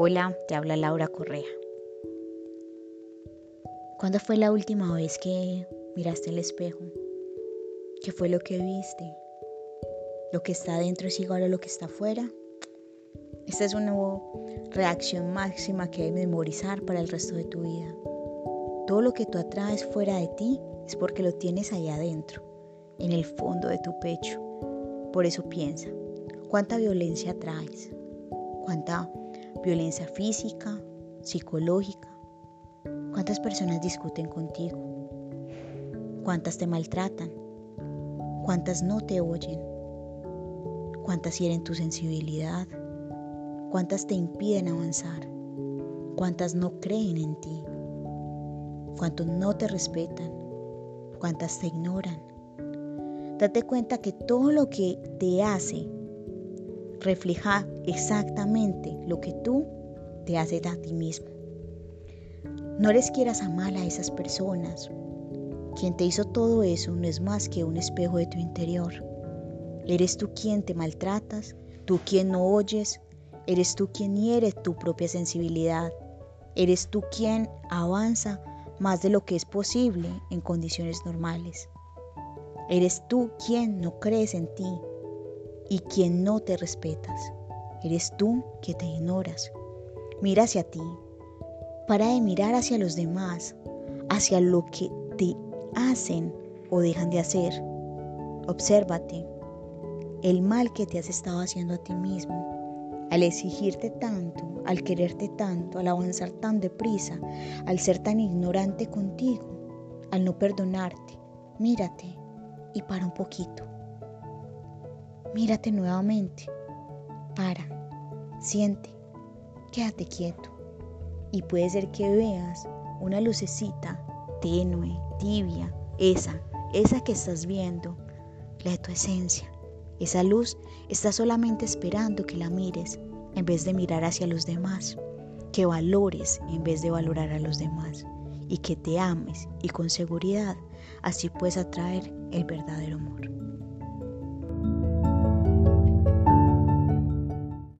Hola, te habla Laura Correa. ¿Cuándo fue la última vez que miraste el espejo? ¿Qué fue lo que viste? ¿Lo que está dentro es igual a lo que está afuera? Esta es una reacción máxima que que memorizar para el resto de tu vida. Todo lo que tú atraes fuera de ti es porque lo tienes allá adentro, en el fondo de tu pecho. Por eso piensa, ¿cuánta violencia atraes? ¿Cuánta violencia física, psicológica. ¿Cuántas personas discuten contigo? ¿Cuántas te maltratan? ¿Cuántas no te oyen? ¿Cuántas hieren tu sensibilidad? ¿Cuántas te impiden avanzar? ¿Cuántas no creen en ti? ¿Cuántos no te respetan? ¿Cuántas te ignoran? Date cuenta que todo lo que te hace refleja exactamente lo que tú te haces a ti mismo. No les quieras amar a esas personas. Quien te hizo todo eso no es más que un espejo de tu interior. Eres tú quien te maltratas, tú quien no oyes, eres tú quien hiere tu propia sensibilidad, eres tú quien avanza más de lo que es posible en condiciones normales. Eres tú quien no crees en ti, y quien no te respetas. Eres tú que te ignoras. Mira hacia ti. Para de mirar hacia los demás, hacia lo que te hacen o dejan de hacer. Obsérvate el mal que te has estado haciendo a ti mismo, al exigirte tanto, al quererte tanto, al avanzar tan deprisa, al ser tan ignorante contigo, al no perdonarte. Mírate y para un poquito. Mírate nuevamente. Para. Siente. Quédate quieto. Y puede ser que veas una lucecita tenue, tibia, esa, esa que estás viendo, la de tu esencia. Esa luz está solamente esperando que la mires en vez de mirar hacia los demás, que valores en vez de valorar a los demás y que te ames y con seguridad así puedes atraer el verdadero amor.